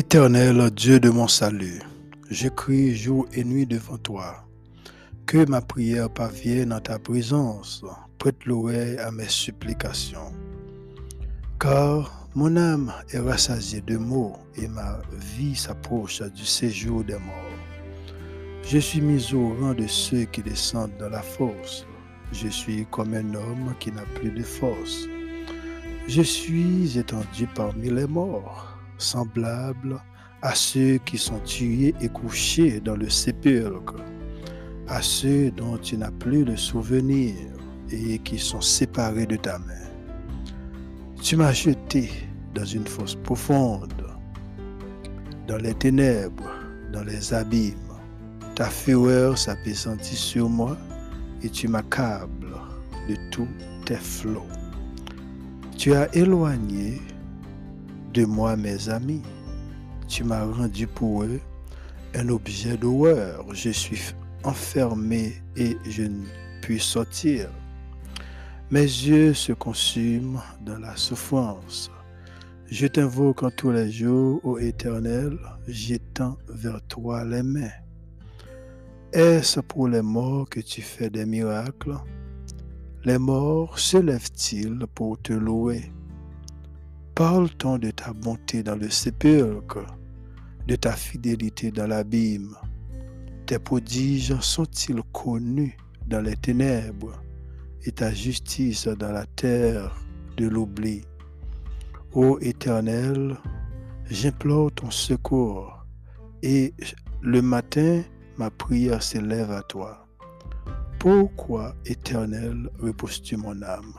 Éternel Dieu de mon salut, je crie jour et nuit devant toi. Que ma prière parvienne dans ta présence, prête l'oreille à mes supplications. Car mon âme est rassasiée de maux et ma vie s'approche du séjour des morts. Je suis mis au rang de ceux qui descendent dans la force. Je suis comme un homme qui n'a plus de force. Je suis étendu parmi les morts semblable à ceux qui sont tués et couchés dans le sépulcre, à ceux dont tu n'as plus de souvenir et qui sont séparés de ta main. Tu m'as jeté dans une fosse profonde, dans les ténèbres, dans les abîmes. Ta fureur s'apaisantit sur moi et tu m'accables de tous tes flots. Tu as éloigné de moi, mes amis. Tu m'as rendu pour eux un objet d'horreur. Je suis enfermé et je ne puis sortir. Mes yeux se consument dans la souffrance. Je t'invoque en tous les jours, ô Éternel, j'étends vers toi les mains. Est-ce pour les morts que tu fais des miracles? Les morts se lèvent-ils pour te louer? Parle-t-on de ta bonté dans le sépulcre, de ta fidélité dans l'abîme. Tes prodiges sont-ils connus dans les ténèbres et ta justice dans la terre de l'oubli? Ô Éternel, j'implore ton secours et le matin, ma prière s'élève à toi. Pourquoi, Éternel, reposes-tu mon âme?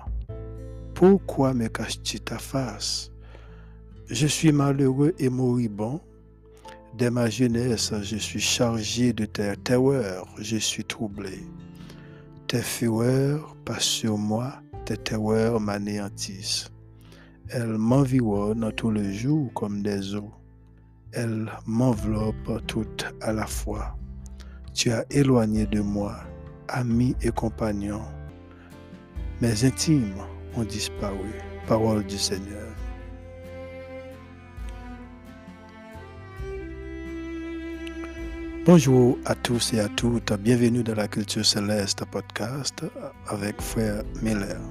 Pourquoi me caches-tu ta face? Je suis malheureux et moribond. Dès ma jeunesse, je suis chargé de tes terreurs, je suis troublé. Tes fureurs passent sur moi, tes terreurs m'anéantissent. Elles m'environnent tout le jour comme des eaux. Elles m'enveloppent toutes à la fois. Tu as éloigné de moi, amis et compagnons. Mes intimes ont disparu. Parole du Seigneur. Bonjour à tous et à toutes, bienvenue dans la Culture Céleste podcast avec Frère Miller.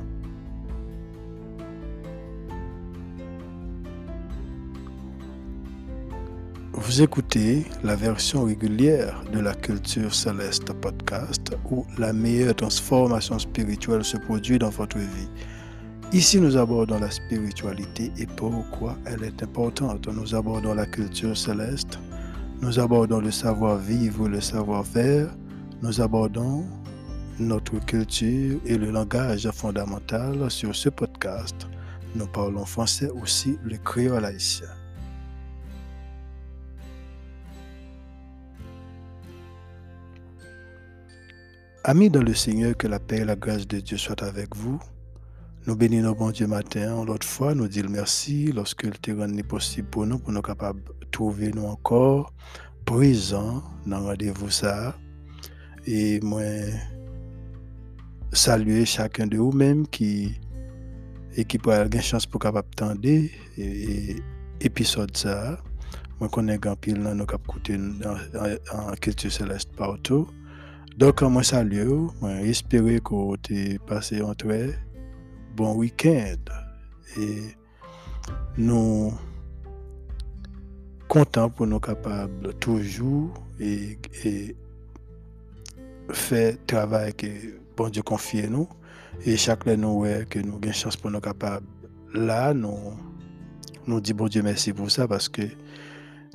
Vous écoutez la version régulière de la Culture Céleste podcast où la meilleure transformation spirituelle se produit dans votre vie. Ici, nous abordons la spiritualité et pourquoi elle est importante. Nous abordons la culture céleste, nous abordons le savoir-vivre, le savoir-faire. Nous abordons notre culture et le langage fondamental sur ce podcast. Nous parlons français aussi, le créole haïtien. Amis dans le Seigneur, que la paix et la grâce de Dieu soient avec vous. Nous bénissons bon Dieu matin. L'autre fois, nous disons merci lorsque le terrain est possible pour nous, pour nous capables trouver nous encore présents dans rendez-vous ça. Et moi, saluer chacun de vous-même qui et qui pourra avoir chance pour capable tendre et, épisode ça. Moi connais grand pile dans nos cap en, culture céleste partout. Donc moi salue, moi espérer que vous passé un très bon week-end. Et nous content pour nous capables toujours et, et faire travail que bon Dieu confie nous. Et chaque nous que nous avons chance pour nous capables. Là nous nous dit bon Dieu merci pour ça parce que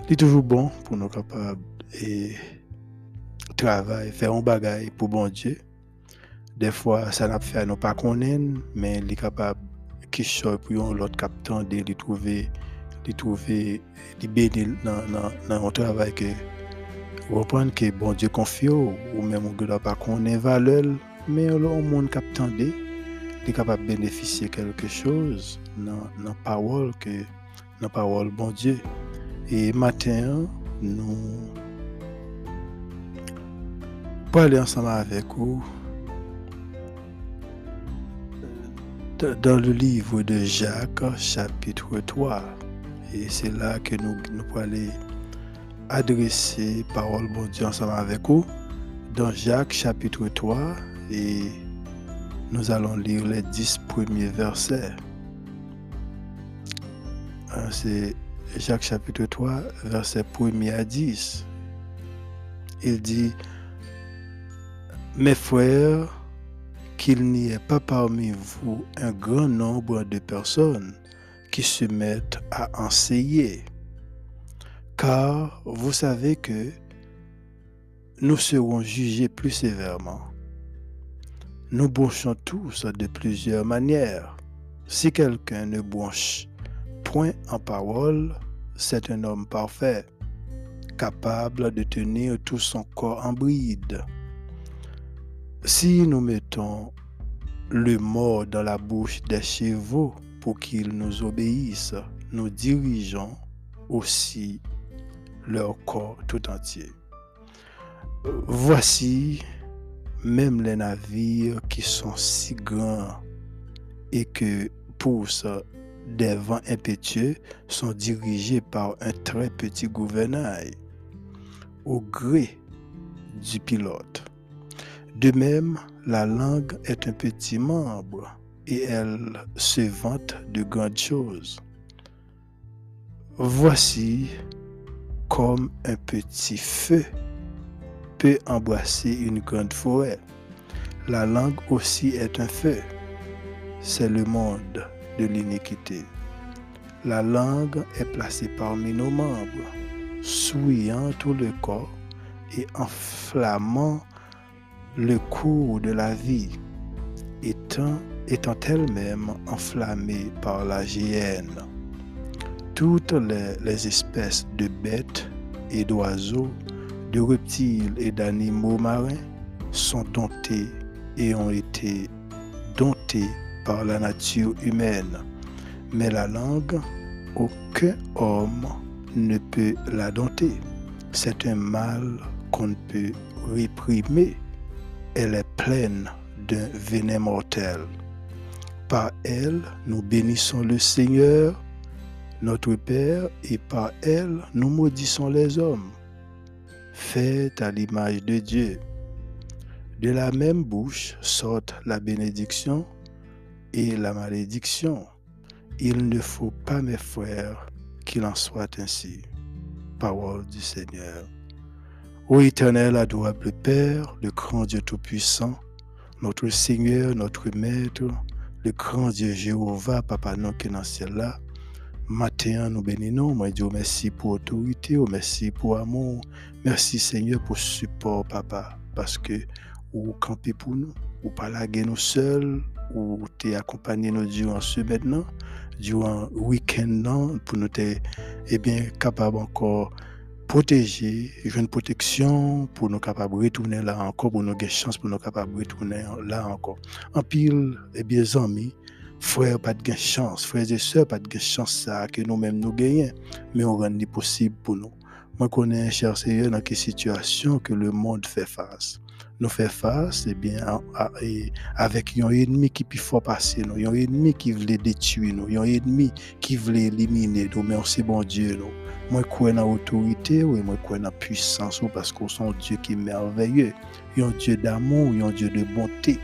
c'est toujours bon pour nous capables et travailler faire un bagage pour bon Dieu des fois ça n'a fait nous pas mais il est capable soit pour l'autre captant de trouver de trouver des bénis dans notre travail que reprendre que bon Dieu confie ou même on ne pas connaître valeur. Mais le monde qui attendait est capable de bénéficier quelque chose dans la parole que dans parole bon Dieu. Et matin nous pour aller ensemble avec vous dans le livre de Jacques chapitre 3 Et c'est là que nous, nous pouvons aller adresser parole bon Dieu ensemble avec vous dans Jacques chapitre 3 et nous allons lire les dix premiers versets. Hein, c'est Jacques chapitre 3, verset 1 à 10. Il dit, Mes frères, qu'il n'y ait pas parmi vous un grand nombre de personnes qui se mettent à enseigner, car vous savez que nous serons jugés plus sévèrement. Nous bouchons tous de plusieurs manières. Si quelqu'un ne bouche point en parole, c'est un homme parfait, capable de tenir tout son corps en bride. Si nous mettons le mot dans la bouche des chevaux pour qu'ils nous obéissent, nous dirigeons aussi leur corps tout entier. Voici même les navires qui sont si grands et que poussent des vents impétueux sont dirigés par un très petit gouvernail au gré du pilote. De même, la langue est un petit membre et elle se vante de grandes choses. Voici comme un petit feu peut embrasser une grande forêt. La langue aussi est un feu. C'est le monde de l'iniquité. La langue est placée parmi nos membres, souillant tout le corps et enflammant le cours de la vie, étant, étant elle-même enflammée par la géhenne. Toutes les, espèces de bêtes et d'oiseaux de reptiles et d'animaux marins sont domptés et ont été domptés par la nature humaine. Mais la langue, aucun homme ne peut la dompter. C'est un mal qu'on ne peut réprimer. Elle est pleine d'un venin mortel. Par elle, nous bénissons le Seigneur, notre Père, et par elle, nous maudissons les hommes fait à l'image de Dieu. De la même bouche sortent la bénédiction et la malédiction. Il ne faut pas, mes frères, qu'il en soit ainsi. Parole du Seigneur. Ô éternel, adorable Père, le grand Dieu Tout-Puissant, notre Seigneur, notre Maître, le grand Dieu Jéhovah, Papa, non qui dans le ciel là, Matin, nous bénissons. Merci pour autorité, oh, merci pour amour. Merci, Seigneur, pour support, Papa. Parce que vous campez pour nous, ou pas nous seuls, ou t'es accompagné nous durant ce maintenant, durant week-end, pour nous être eh encore protéger, une protection pour nous capables de retourner là encore, pour nous avoir chance, pour nous capables de retourner là encore. En pile, eh bien, amis, frères, pas de chance, frères et sœurs, pas de chance ça que nous-mêmes nous gagnons, mais on rend possible pour nous. Moi, je connais, cher Seigneur, dans quelle situation que le monde fait face. Nous fait face, eh bien, avec un ennemi qui peut faire passer nous, un ennemi qui veut détruire nous, un ennemi qui veut éliminer nous, mais c'est bon Dieu, nous. Moi, je crois dans l'autorité, oui, moi, je crois la puissance, parce qu'on est un Dieu qui est merveilleux, un Dieu d'amour, un Dieu de bonté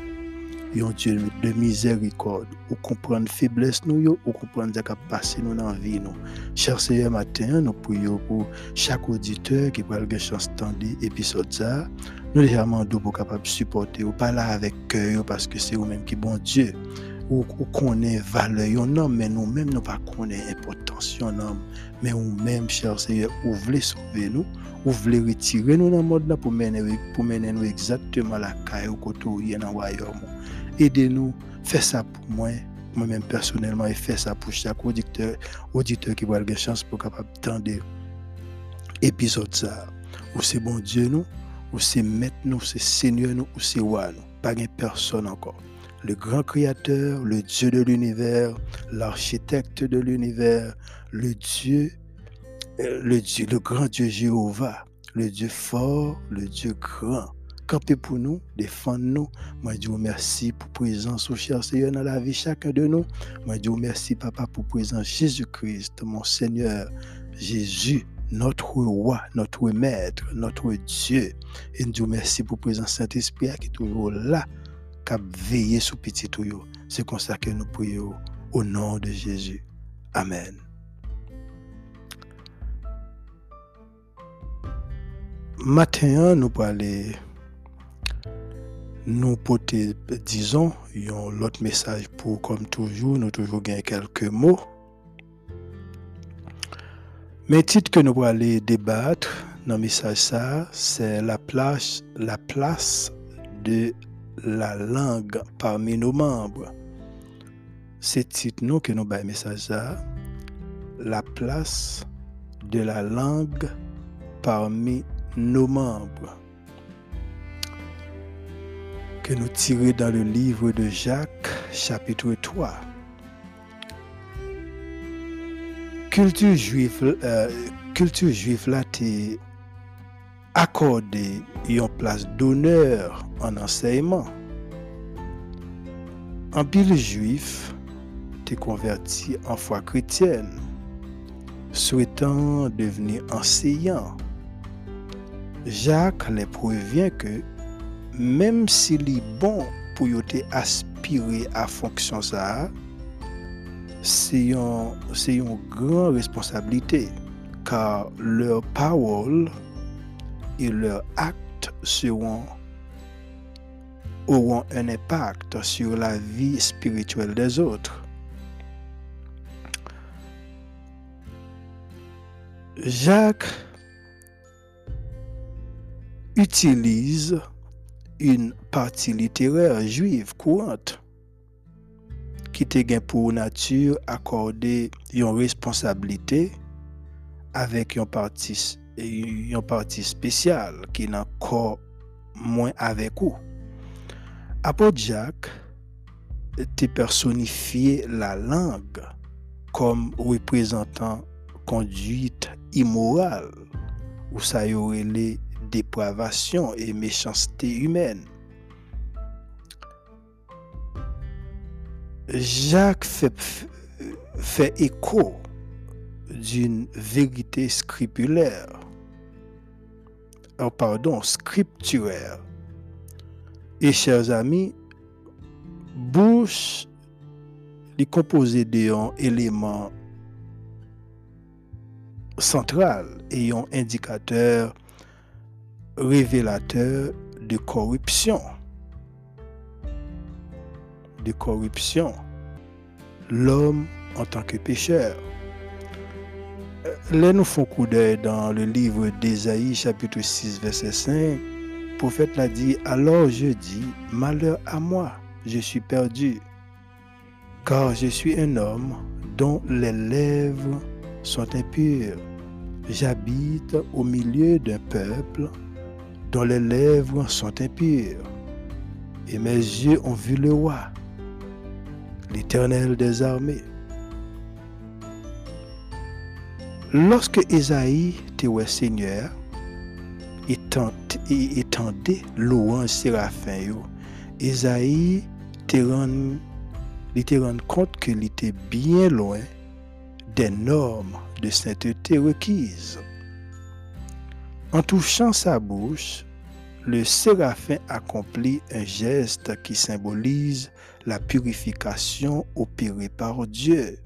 un Dieu de miséricorde, ou comprendre faiblesse nous, ou comprendre ce qui passé nous dans la vie nous? Cher Seigneur, matin, nous prions pour chaque auditeur qui parle de chance d'épisode l'épisode ça. Nous les demandons pour capable supporter ou pas là avec cœur parce que c'est vous-même qui bon Dieu. Ou, ou connaît valeur mais nous-mêmes nous pas connaît importance homme mais nous-mêmes cher Seigneur vous voulez sauver nous vous voulez retirer nous dans le monde pour pour mener nous exactement la caille au côté où il y a dans royaume aidez-nous, faites ça pour moi, moi-même personnellement, et faites ça pour chaque auditeur, auditeur qui avoir la chance pour capable d'entendre épisode ça. Ou c'est bon Dieu nous, ou c'est maître nous, c'est Seigneur nous, ou c'est nous. Pas une personne encore. Le grand créateur, le Dieu de l'univers, l'architecte de l'univers, le Dieu, euh, le Dieu, le grand Dieu Jéhovah, le Dieu fort, le Dieu grand camper pour nous, défendre nous. Moi, je vous remercie pour présence au cher Seigneur dans la vie chacun de nous. Moi, je vous remercie, Papa, pour présence Jésus-Christ, mon Seigneur, Jésus, notre roi, notre maître, notre Dieu. Et nous vous remercie pour présence Saint-Esprit qui est toujours là, a veillé sur petit tuyau. C'est comme ça que nous prions au nom de Jésus. Amen. Matin, nous parler nous porter, disons, l'autre message pour, comme toujours, nous toujours gagner quelques mots. Mais titre que nous allons aller débattre dans le message ça, c'est la place, la place de la langue parmi nos membres. C'est titre nous que nous le message ça, la place de la langue parmi nos membres que nous tirons dans le livre de Jacques, chapitre 3. Culture juive, euh, culture juive là, t'es accordé une place d'honneur en enseignement. En pile juif, t'es converti en foi chrétienne, souhaitant devenir enseignant. Jacques les prévient que même s'il est bon pour aspirer à fonction ça, c'est une grande responsabilité car leurs paroles et leurs actes seront auront un impact sur la vie spirituelle des autres. Jacques utilise une partie littéraire juive courante qui te pour nature accorder une responsabilité avec une partie une partie spéciale qui n'a encore moins avec vous. Apôtre Jacques te personnifié la langue comme représentant conduite immorale ou ça y aurait les dépravation et méchanceté humaine. Jacques fait, écho d'une vérité scripulaire, oh, pardon, scripturaire. Et chers amis, bouche est composé d'un élément central et un indicateur révélateur de corruption. De corruption. L'homme en tant que pécheur. Euh, nous coup d'œil dans le livre d'Ésaïe, chapitre 6, verset 5. Le prophète l'a dit Alors je dis Malheur à moi, je suis perdu, car je suis un homme dont les lèvres sont impures. J'habite au milieu d'un peuple dont les lèvres sont impures. Et mes yeux ont vu le roi, l'Éternel des armées. Lorsque Esaïe te Seigneur, et tendait louange séraphin, Esaïe te rend compte qu'il était bien loin des normes de sainteté requises. En touchant sa bouche, le séraphin accomplit un geste qui symbolise la purification opérée par Dieu.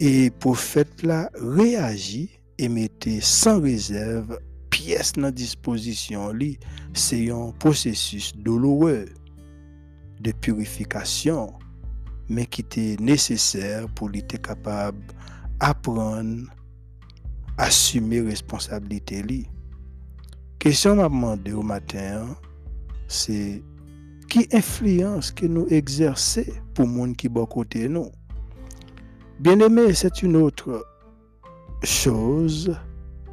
Et prophète là réagit et mettait sans réserve pièce dans disposition c'est un processus douloureux de purification mais qui était nécessaire pour être capable d'apprendre assumer responsabilité li. Question m'a demandé au matin, c'est qui influence que nous exercer pour monde qui bon côté nous? Bien aimé, c'est une autre chose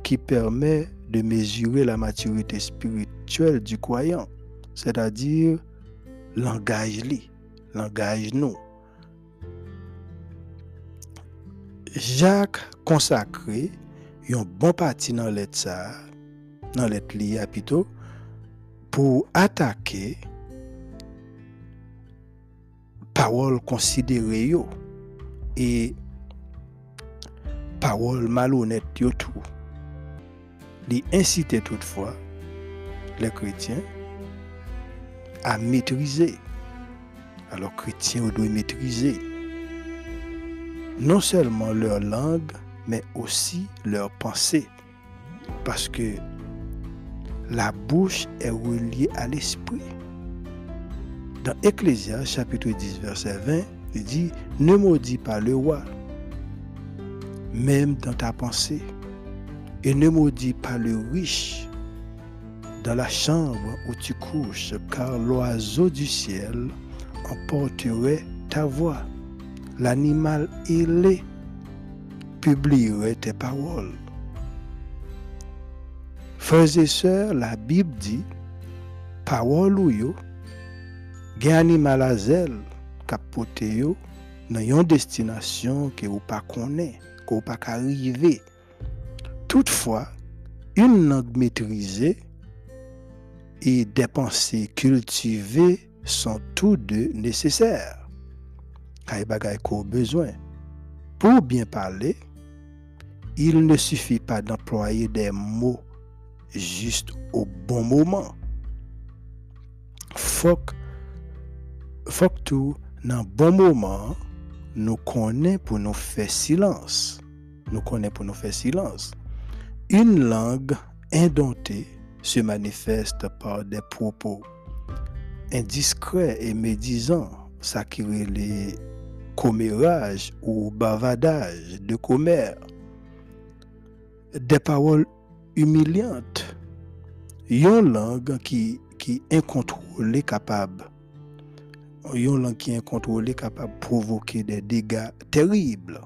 qui permet de mesurer la maturité spirituelle du croyant, c'est-à-dire langage li, langage nous. Jacques consacré yon bon parti dans lettre ça, dans lettre li plutôt, pour attaquer parole considérée et parole malhonnête yo tout. Il incitait toutefois les chrétiens à maîtriser. Alors chrétiens doivent maîtriser non seulement leur langue, mais aussi leur pensée. Parce que la bouche est reliée à l'esprit. Dans Ecclésias chapitre 10 verset 20, il dit, ne maudis pas le roi, même dans ta pensée, et ne maudis pas le riche dans la chambre où tu couches, car l'oiseau du ciel emporterait ta voix. L'animal ailé publierait tes paroles. Frères et sœurs, la Bible dit, parole ou yo, gen animal a zel kapote yo nan yon destination que ou pas connaît, que ou pas arriver. Toutefois, une langue maîtrisée et des pensées cultivées sont tous deux nécessaires. Kay bagay ko. Pour bien parler, il ne suffit pas d'employer des mots juste au bon moment. Faut faut tout dans bon moment nous connaît pour nous faire silence. Nous connaît pour nous faire silence. Une langue indomptée se manifeste par des propos indiscrets et médisants, ça qui les commérages ou bavardage de commère, des paroles humiliantes, une langue qui, qui est incontrôlée une langue qui est incontrôlée capable de provoquer des dégâts terribles.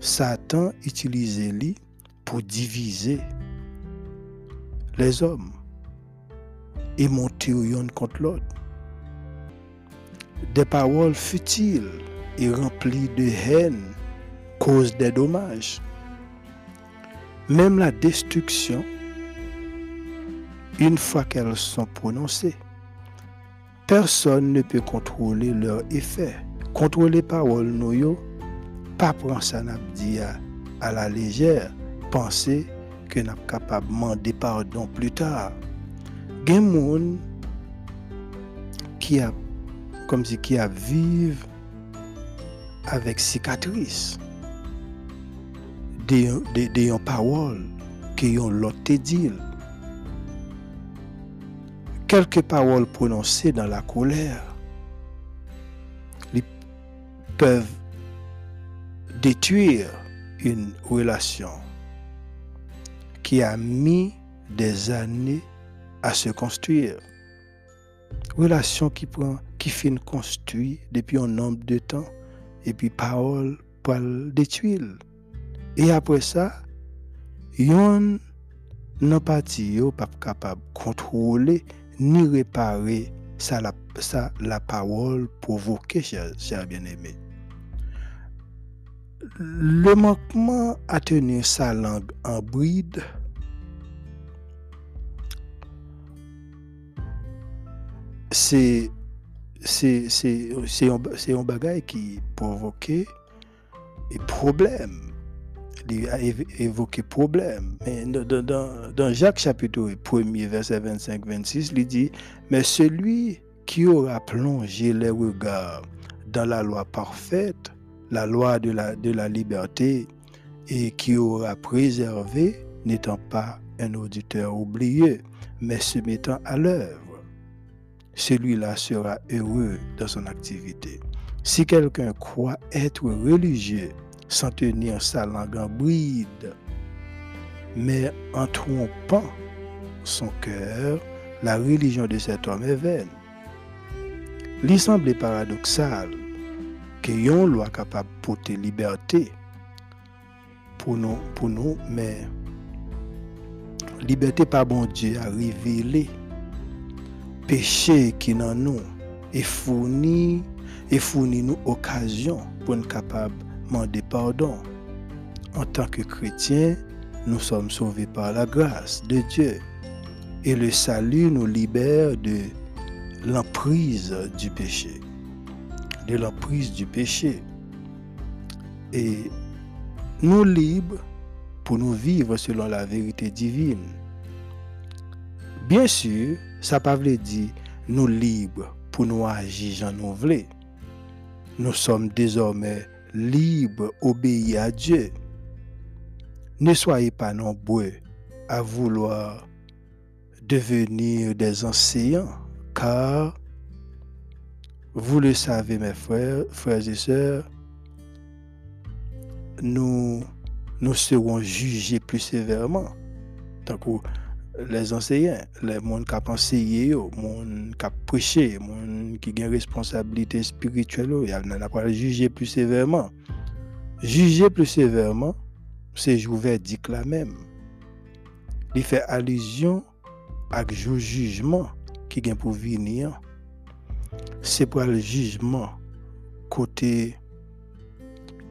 Satan utilisait lui pour diviser les hommes et monter l'un contre l'autre. Des paroles futiles et remplies de haine causent des dommages. Même la destruction, une fois qu'elles sont prononcées, Person ne pe kontrole lor efè. Kontrole parol nou yo, pa pran sa nap diya a la lejèr, panse ke nap kapab mande pardon plu tar. Gen moun ki ap, kom si ki ap viv avèk sikatris. De, de, de yon parol ki yon lot te dil. Quelques paroles prononcées dans la colère peuvent détruire une relation qui a mis des années à se construire. Relation qui prend, qui finit depuis un nombre de temps, et puis parole pour détruire. Et après ça, yon n'a pas pas capable de contrôler ni réparer ça la, ça, la parole provoquée, cher, cher bien-aimé. Le manquement à tenir sa langue en bride c'est un bagage qui provoquait des problèmes il a évoqué problème. Dans, Jacques chapitre 1 verset 25-26, il dit, mais celui qui aura plongé les regards dans la loi parfaite, la loi de la, de la liberté, et qui aura préservé, n'étant pas un auditeur oublié, mais se mettant à l'œuvre celui-là sera heureux dans son activité. Si quelqu'un croit être religieux sans tenir sa langue en bride, mais en trompant son cœur, la religion de cet homme est vaine. Il semble paradoxal que yon loi capable de porter liberté pour nous, pour nous, mais liberté par bon Dieu a révélé péché qui dans nous et fournit et fournit nous occasion pour être capable demander pardon. En tant que chrétiens, nous sommes sauvés par la grâce de Dieu. Et le salut nous libère de l'emprise du péché. De l'emprise du péché. Et nous libres pour nous vivre selon la vérité divine. Bien sûr, ça pas veut dire nous libres pour nous agir j'en nous voulons. Nous sommes désormais libres, obéir à Dieu. Ne soyez pas nombreux à vouloir devenir des enseignants, car vous le savez, mes frères, frères et sœurs, nous, nous serons jugés plus sévèrement. Que les enseignants, les gens qui ont enseigné, les gens qui ont prêché, les gens qui ont une responsabilité spirituelle, ils n'ont pas jugé plus sévèrement. Juger plus sévèrement, c'est jouer verdict là même. Il fait allusion à le jugement qui vient pour venir. C'est pour le jugement côté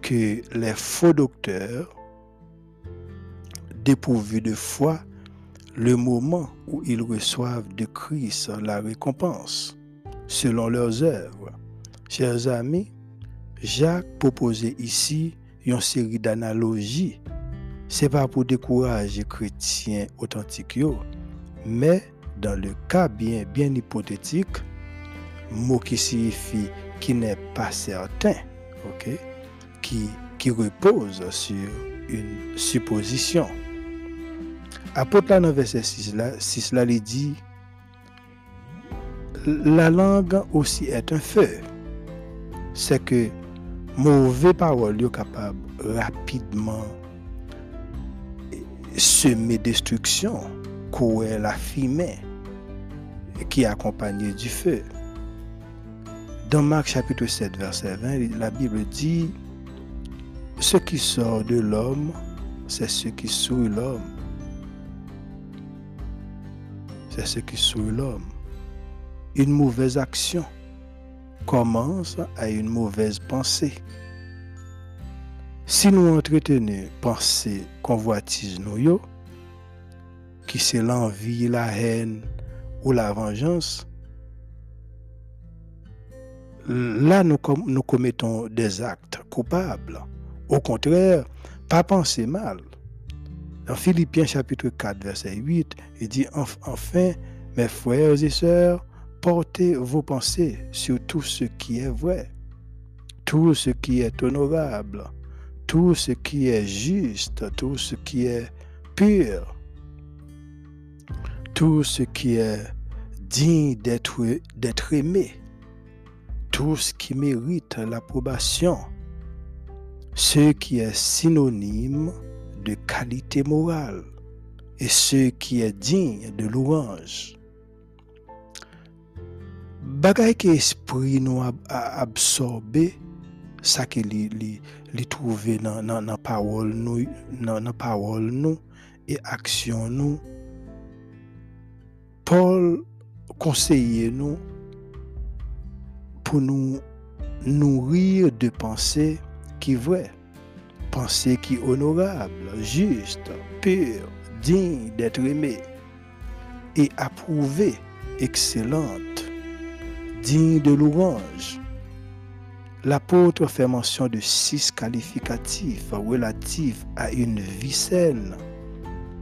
que les faux docteurs, dépourvus de foi, le moment où ils reçoivent de Christ la récompense, selon leurs œuvres. Chers amis, Jacques proposait ici une série d'analogies. C'est pas pour décourager les chrétiens authentiques, mais dans le cas bien, bien hypothétique, mot qui signifie qui n'est pas certain, ok, qui, qui repose sur une supposition. Apôtre là dans verset 6 là, 6 là, il dit la langue aussi est un feu. C'est que mauvais paroles sont capable rapidement semer destruction, courir la fumée qui est accompagnée du feu. Dans Marc chapitre 7, verset 20, la Bible dit, Ce qui sort de l'homme, c'est ce qui souille l'homme ce qui souille l'homme. Une mauvaise action commence à une mauvaise pensée. Si nous entretenons pensée convoitise nous, qui c'est l'envie, la haine ou la vengeance, là nous commettons des actes coupables. Au contraire, pas penser mal. Dans Philippiens chapitre 4, verset 8, il dit, enfin, mes frères et sœurs, portez vos pensées sur tout ce qui est vrai, tout ce qui est honorable, tout ce qui est juste, tout ce qui est pur, tout ce qui est digne d'être aimé, tout ce qui mérite l'approbation, ce qui est synonyme de qualité morale et ce qui est digne de louange. Bagay que esprit nous a absorbé, ça que li, li, trouvé dans la parole nous, dans la parole nous et action nous. Paul conseillait nous pour nous nourrir de pensées qui vraies pensée qui est honorable, juste, pure, digne d'être aimée et approuvée, excellente, digne de louange. L'apôtre fait mention de six qualificatifs relatifs à une vie saine,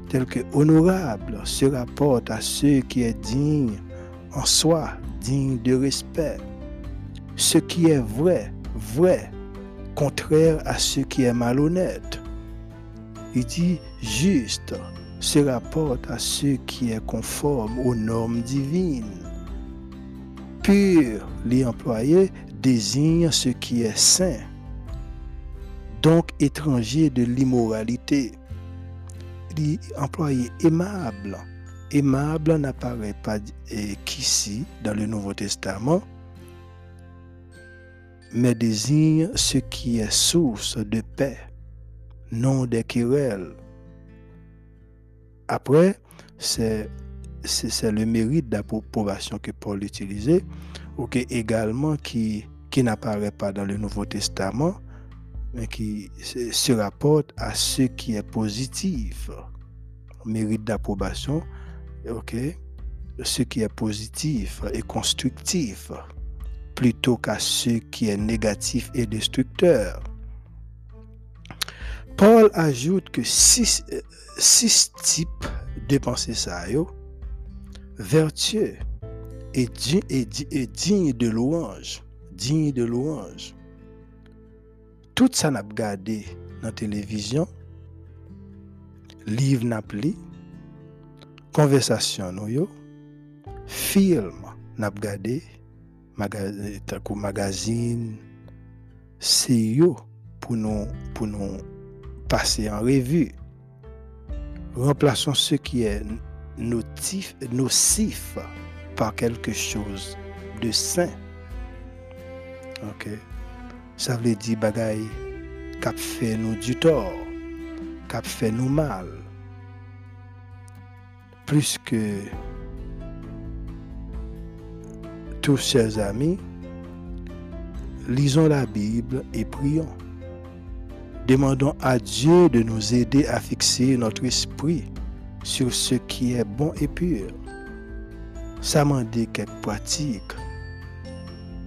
tels que honorable se rapporte à ce qui est digne en soi, digne de respect. Ce qui est vrai, vrai, contraire à ce qui est malhonnête. Il dit juste se rapporte à ce qui est conforme aux normes divines. Pur, les employés désigne ce qui est saint, donc étranger de l'immoralité. L'employé aimable, aimable n'apparaît pas qu'ici dans le Nouveau Testament, mais désigne ce qui est source de paix, non des querelles. Après, c'est le mérite d'approbation que Paul utilisait, ou également qui, qui n'apparaît pas dans le Nouveau Testament, mais qui se rapporte à ce qui est positif. Mérite d'approbation ok, ce qui est positif et constructif plutôt qu'à ce qui est négatif et destructeur. Paul ajoute que six, six types de pensées ça, vertueux et, et, digne de louange, digne de louange. Tout ça n'a pas gardé dans la télévision, livre n'a conversation nous film n'a magazine c'est pour nous passer en revue. Remplaçons ce qui est nocif, nocif par quelque chose de sain. Ok. Ça veut dire bagay cap fait nous du tort cap fait nous mal. Plus que tous chers amis, lisons la Bible et prions. Demandons à Dieu de nous aider à fixer notre esprit sur ce qui est bon et pur. Dit quelques pratiques,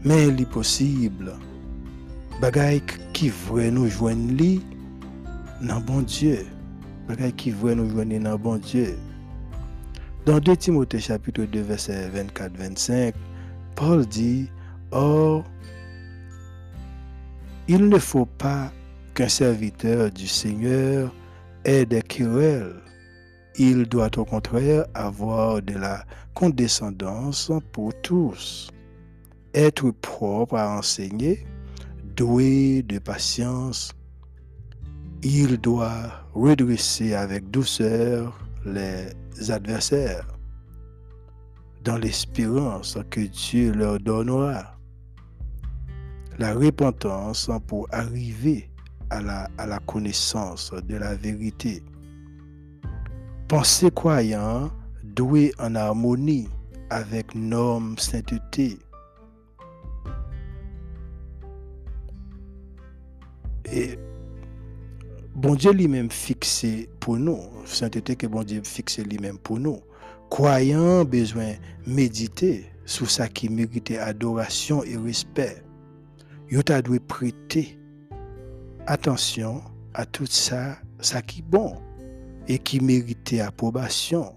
mais est possible. Bagay qui veut nous joindre dans bon Dieu. Bagay qui veut nous joindre dans bon Dieu. Dans 2 Timothée chapitre 2 verset 24-25, Paul dit, Or, il ne faut pas qu'un serviteur du Seigneur ait des querelles. Il doit au contraire avoir de la condescendance pour tous, être propre à enseigner, doué de patience. Il doit redresser avec douceur les adversaires dans l'espérance que Dieu leur donnera la repentance pour arriver à la, connaissance de la vérité. Pensez croyant doué en harmonie avec normes sainteté. Et bon Dieu lui-même fixé pour nous, sainteté que bon Dieu fixé lui-même pour nous. Croyant besoin méditer sur ça qui mérite adoration et respect. Yo ta prêter attention à tout ça, ça qui bon et qui mérite approbation.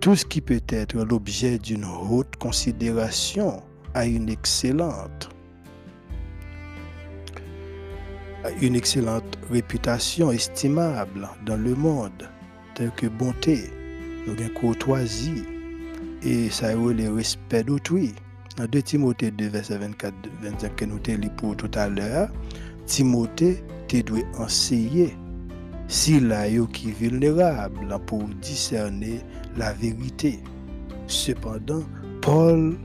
Tout ce qui peut être l'objet d'une haute considération a une excellente une excellente réputation estimable dans le monde, telle que bonté, nous avons courtoisie et ça eu le respect d'autrui. Dans 2 Timothée 2, verset 24, 25 que nous avons pour tout à l'heure, Timothée te doit enseigner si là qui est vulnérable pour discerner la vérité. Cependant, Paul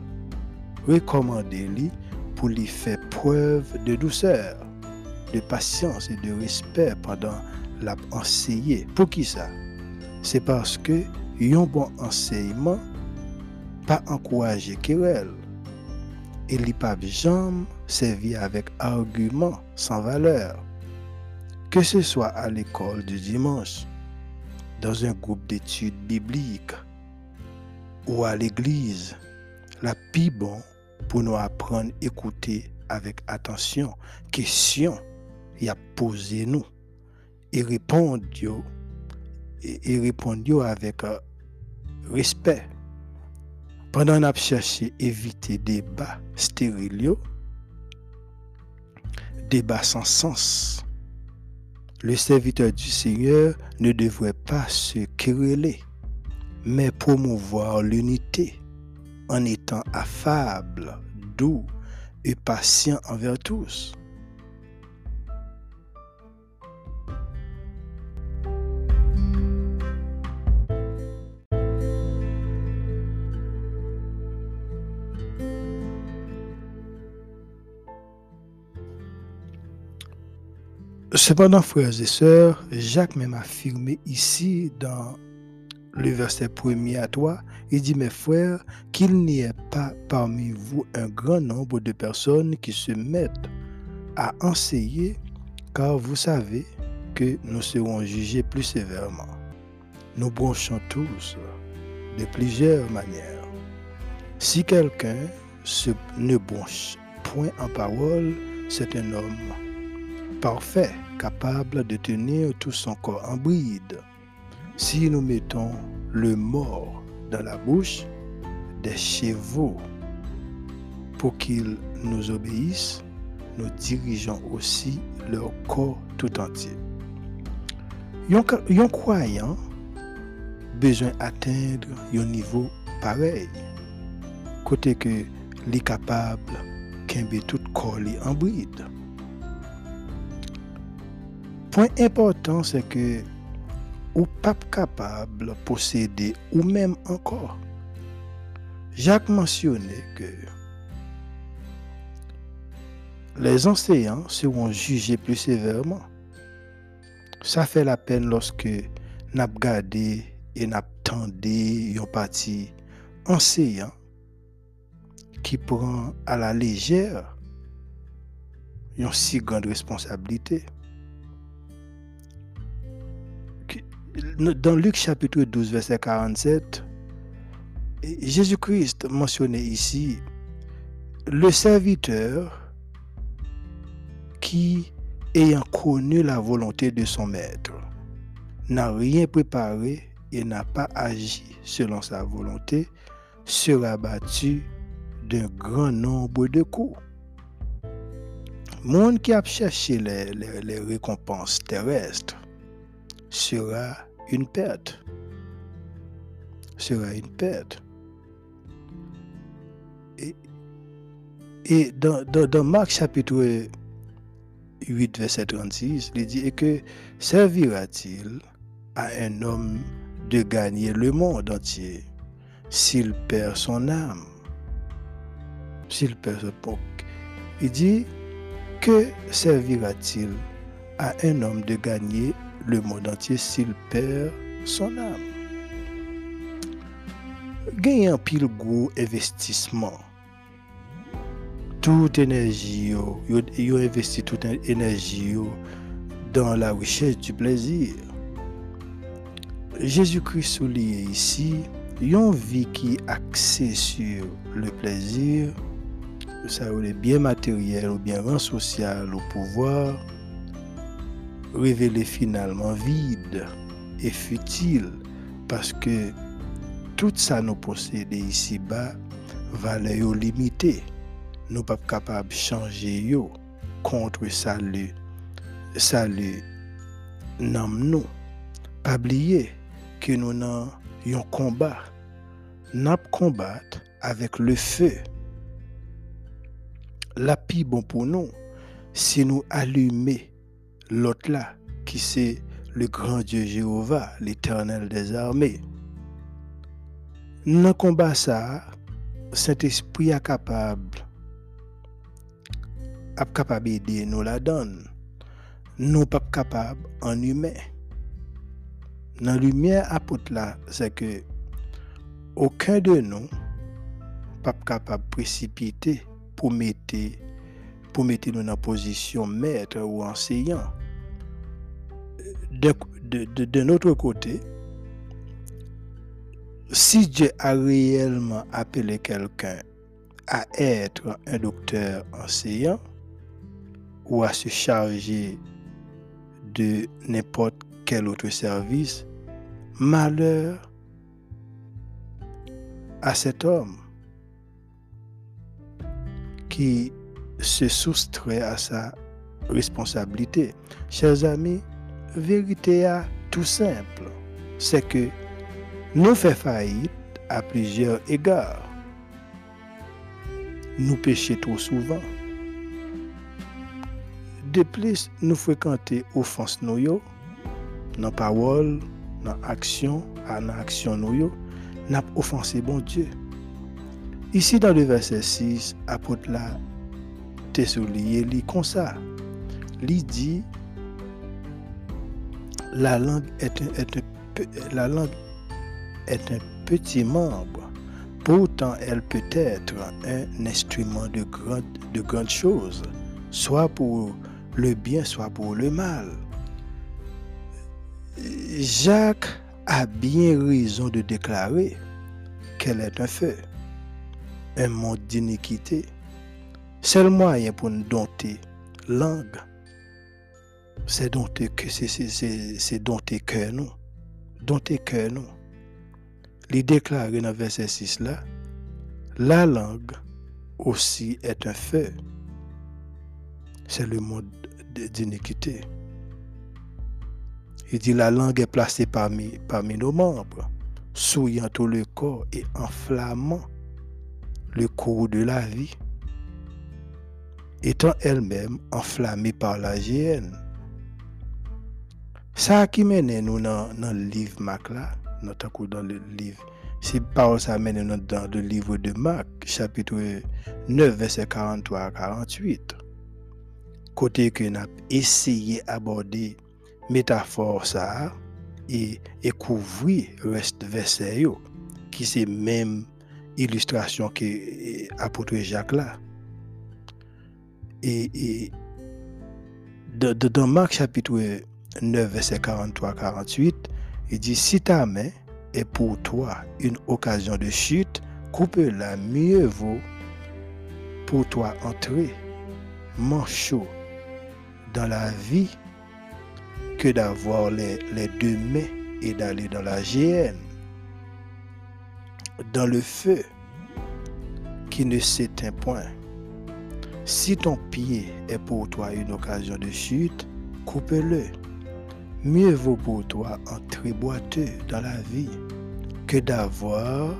recommandait lui pour lui faire preuve de douceur, de patience et de respect pendant la Pour qui ça? C'est parce que un bon enseignement pas encourager querelle. Et li pas jamais servi avec arguments sans valeur. Que ce soit à l'école du dimanche dans un groupe d'études bibliques ou à l'église la bon pour nous apprendre à écouter avec attention question y a posé nous. Et, répondre avec euh, respect. Pendant qu'on cherché éviter débat stérile, débat sans sens, le serviteur du Seigneur ne devrait pas se quereller, mais promouvoir l'unité en étant affable, doux et patient envers tous. Cependant, frères et sœurs, Jacques même affirmé ici dans le verset premier à toi, il dit, mes frères, qu'il n'y ait pas parmi vous un grand nombre de personnes qui se mettent à enseigner, car vous savez que nous serons jugés plus sévèrement. nous bronchons tous de plusieurs manières. Si quelqu'un ne bronche point en parole, c'est un homme parfait, capable de tenir tout son corps en bride. Si nous mettons le mort dans la bouche des chevaux pour qu'ils nous obéissent, nous dirigeons aussi leur corps tout entier. Un croyant besoin d'atteindre un niveau pareil, côté que est capable de tout corps en bride. Point important, c'est que ou pas capable de posséder ou même encore. Jacques mentionnait que les enseignants seront jugés plus sévèrement. Ça fait la peine lorsque n'a gardé et n'a tendé un parti enseignant qui prend à la légère une si grande responsabilité. Dans Luc chapitre 12, verset 47, Jésus-Christ mentionnait ici le serviteur qui, ayant connu la volonté de son maître, n'a rien préparé et n'a pas agi selon sa volonté, sera battu d'un grand nombre de coups. Monde qui a cherché les, les récompenses terrestres sera une perte. Sera une perte. Et, et dans, dans, Marc chapitre 8, verset 36, il dit que servira-t-il à un homme de gagner le monde entier s'il perd son âme? S'il perd son âme. Il dit que servira-t-il à un homme de gagner le monde entier s'il perd son âme? Gagner un pile gros investissement toute énergie, yo, investi toute énergie dans la recherche du plaisir. Jésus-Christ souligne ici une vie qui est axée sur le plaisir, ça est bien matériel ou bien rang social au pouvoir, révélé finalement vide et futile parce que tout ça nous possède ici-bas valeur limitée. Nous pas capables de changer yo contre salut salut non nous. Pas oublier que nous avons un combat. Nous combattre avec le feu. La pi bon pour nous si nous allumer l'autre là qui c'est le grand Dieu Jéhovah l'éternel des armées dans combat ça cet esprit est capable ap kapab ede nou la don. Nou pap kapab an humen. Nan lumiè apot la, se ke okan de nou pap kapab presipite pou mette pou mette nou nan posisyon mètre ou anseyan. De, de, notre kote, si Dje a reyelman apele kelken a etre un dokteur anseyan, ou à se charger de n'importe quel autre service, malheur à cet homme qui se soustrait à sa responsabilité. Chers amis, vérité à tout simple, c'est que nous faisons faillite à plusieurs égards. Nous péchons trop souvent. De plis nou frekante ofans nou yo, nan pawol, nan aksyon, nan aksyon nou yo, nan ofanse bon Diyo. Isi dan le verset 6, apot la te la lang et un peti mambre, poutan el peut-etre un instrument de grande chose, soa pou le bien soit pour le mal. Jacques a bien raison de déclarer qu'elle est un feu, un monde d'iniquité. C'est le moyen pour nous dompter langue. C'est dompter que c'est dompter cœur nous. Dompter cœur nous. Les déclarer dans verset 6 là, la langue aussi est un feu. C'est le monde d'iniquité. Il dit la langue est placée parmi, nos membres, souillant tout le corps et enflammant le cours de la vie, étant elle-même enflammée par la GN. Ça qui mène nous dans, le livre Mac là, notre dans le livre. Si parole ça mène nous dans le livre de Marc, chapitre 9, verset 43 à 48. Côté que nous avons essayé d'aborder métaphore ça et, et couvrir reste verset qui c'est même illustration que apôtre Jacques là. Et, dans Marc chapitre 9 verset 43-48, il dit si ta main est pour toi une occasion de chute, coupe-la, mieux vaut pour toi entrer manchot dans la vie que d'avoir les, deux mains et d'aller dans la GN, dans le feu qui ne s'éteint point. Si ton pied est pour toi une occasion de chute, coupe-le. Mieux vaut pour toi entrer boiteux dans la vie que d'avoir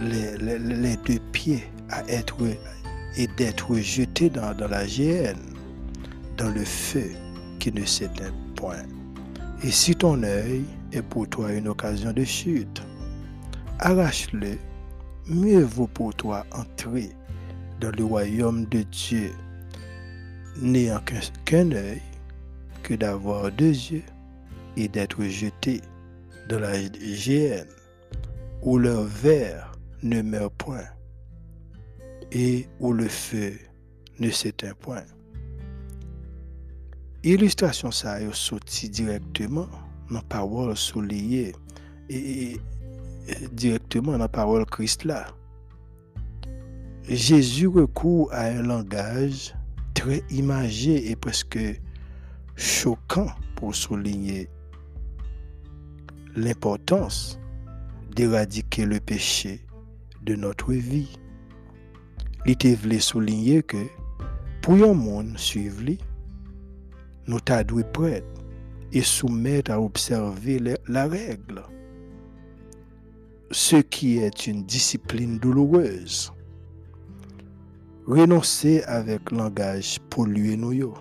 les, deux pieds à être et d'être jeté dans, la GN, dans le feu ne s'éteint point. Et si ton œil est pour toi une occasion de chute, arrache-le, mieux vaut pour toi entrer dans le royaume de Dieu n'ayant qu'un œil que d'avoir deux yeux et d'être jeté dans la GN où leur verre ne meurt point et où le feu ne s'éteint point. Illustration ça est sorti directement dans la parole soulignée et, directement dans la parole Christ là. Jésus recourt à un langage très imagé et presque choquant pour souligner l'importance d'éradiquer le péché de notre vie. Il voulait souligner que pour un monde suivre lui, nous t'adouons prêts et soumettre à observer la règle, ce qui est une discipline douloureuse. Renoncer avec langage pollué nous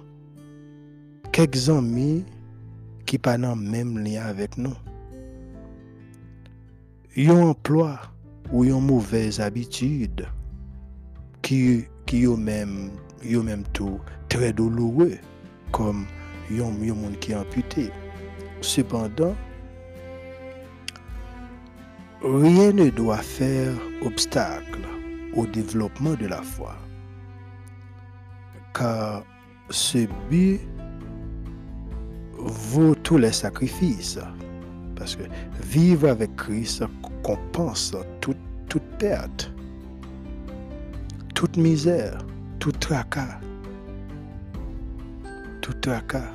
Quelques amis qui pas dans même lien avec nous. un emploi ou une mauvaise habitude qui qui même même tout très douloureux comme un monde qui est amputé. Cependant, rien ne doit faire obstacle au développement de la foi. Car ce but vaut tous les sacrifices. Parce que vivre avec Christ compense toute, toute perte, toute misère, tout tracas tout tracas.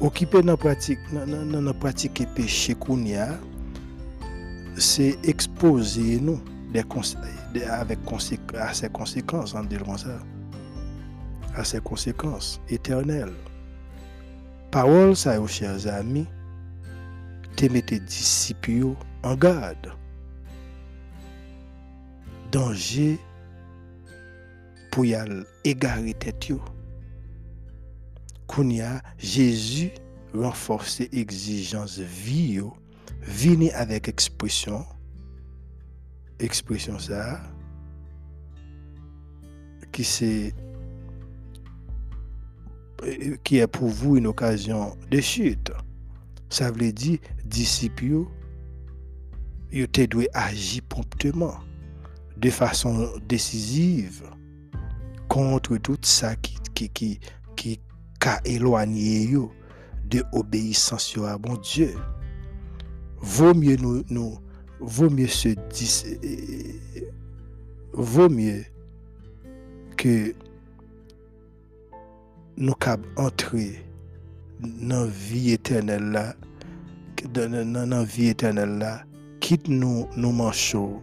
Occupé dans la pratique, dans la pratique péché qu'on y a, c'est exposer nous des avec à ses conséquences, en disant ça, à ses conséquences éternelles. Parole, ça, chers amis, te mettez disciples en garde. Danger pour y égarer tête Kounia, Jésus renforçait exigence vie, vini avec expression, expression ça, qui c'est qui est pour vous une occasion de chute. Ça veut dire, disciples, vous te agir promptement, de façon décisive, contre tout ça qui, qui, qui, qui qu'a éloigné de obéissance à bon Dieu. Vaut mieux nous, nous vaut mieux se dire, vaut mieux que nous cap entrer dans la vie éternelle là, dans la vie éternelle là, quitte nous nous manchots,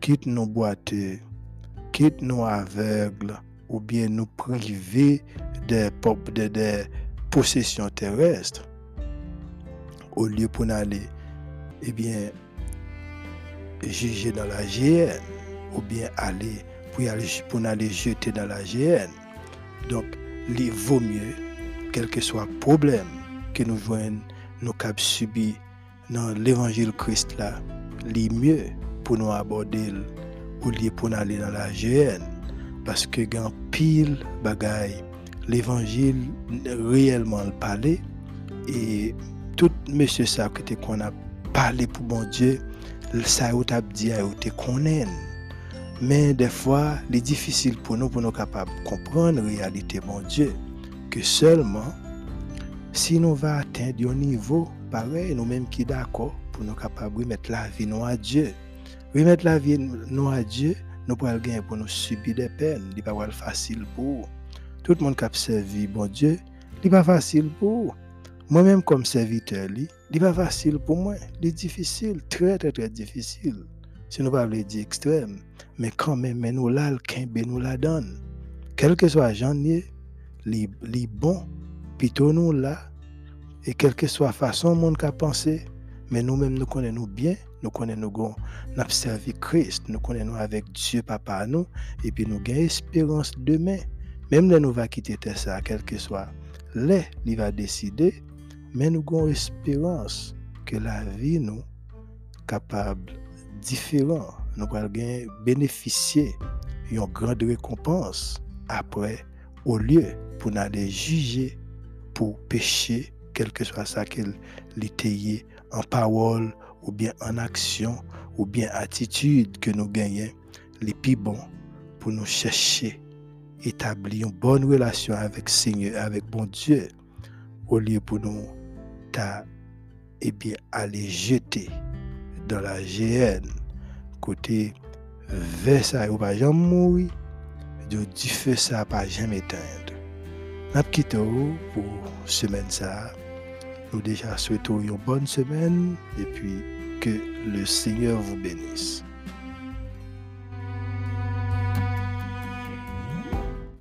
quitte nous boiteux, quitte nous aveugles, ou bien nous priver des possessions terrestres, au lieu pour aller, eh bien, juger dans la GN, ou bien aller pour aller, pour aller jeter dans la GN. Donc, il vaut mieux, quel que soit le problème que nous voyons, nous cap subi dans l'évangile Christ là, il mieux pour nous aborder au lieu pour aller dans la GN. Parce que grand pile bagaille, l'évangile réellement le et tout monsieur ça qu'on a parlé pour bon Dieu, ça a dit te Mais des fois, il est difficile pour nous, nous de comprendre la réalité, mon Dieu, que seulement si nous va atteindre un niveau pareil, nous-mêmes qui d'accord, pour nous remettre la vie nous à Dieu. Remettre la vie nous à Dieu, nous gagner pour nous subir des peines. Ce n'est pas facile pour tout le monde qui a servi, bon Dieu, ce n'est pas facile pour moi-même comme serviteur, ce n'est pas facile pour moi. C'est difficile, très très très difficile. Si nous ne dire extrême mais quand même, nous là, le nous la donne. Quel que soit janvier, les bon, plutôt nous là, et quelle que soit la façon monde a pensé, mais nous-mêmes nous connaissons bien, nous connaissons nous avons servi Christ, nous connaissons avec Dieu papa nous, et puis nous avons espérance demain. Même là nous va quitter ça, quel que soit les, il va décider, mais nous avons espérance que la vie nous capable différent. Nous allons bénéficier d'une grande récompense après, au lieu pour aller juger pour pécher, quel que soit ça qu'il était en parole ou bien en action ou bien attitude que nous gagnons, les plus bons pour nous chercher, établir une bonne relation avec Seigneur, avec bon Dieu, au lieu pour nous et eh bien, aller jeter la GN côté vers ou pas jamais mourir de du feu ça pas jamais éteindre. Quitté pour semaine ça. Nous déjà souhaitons une bonne semaine et puis que le Seigneur vous bénisse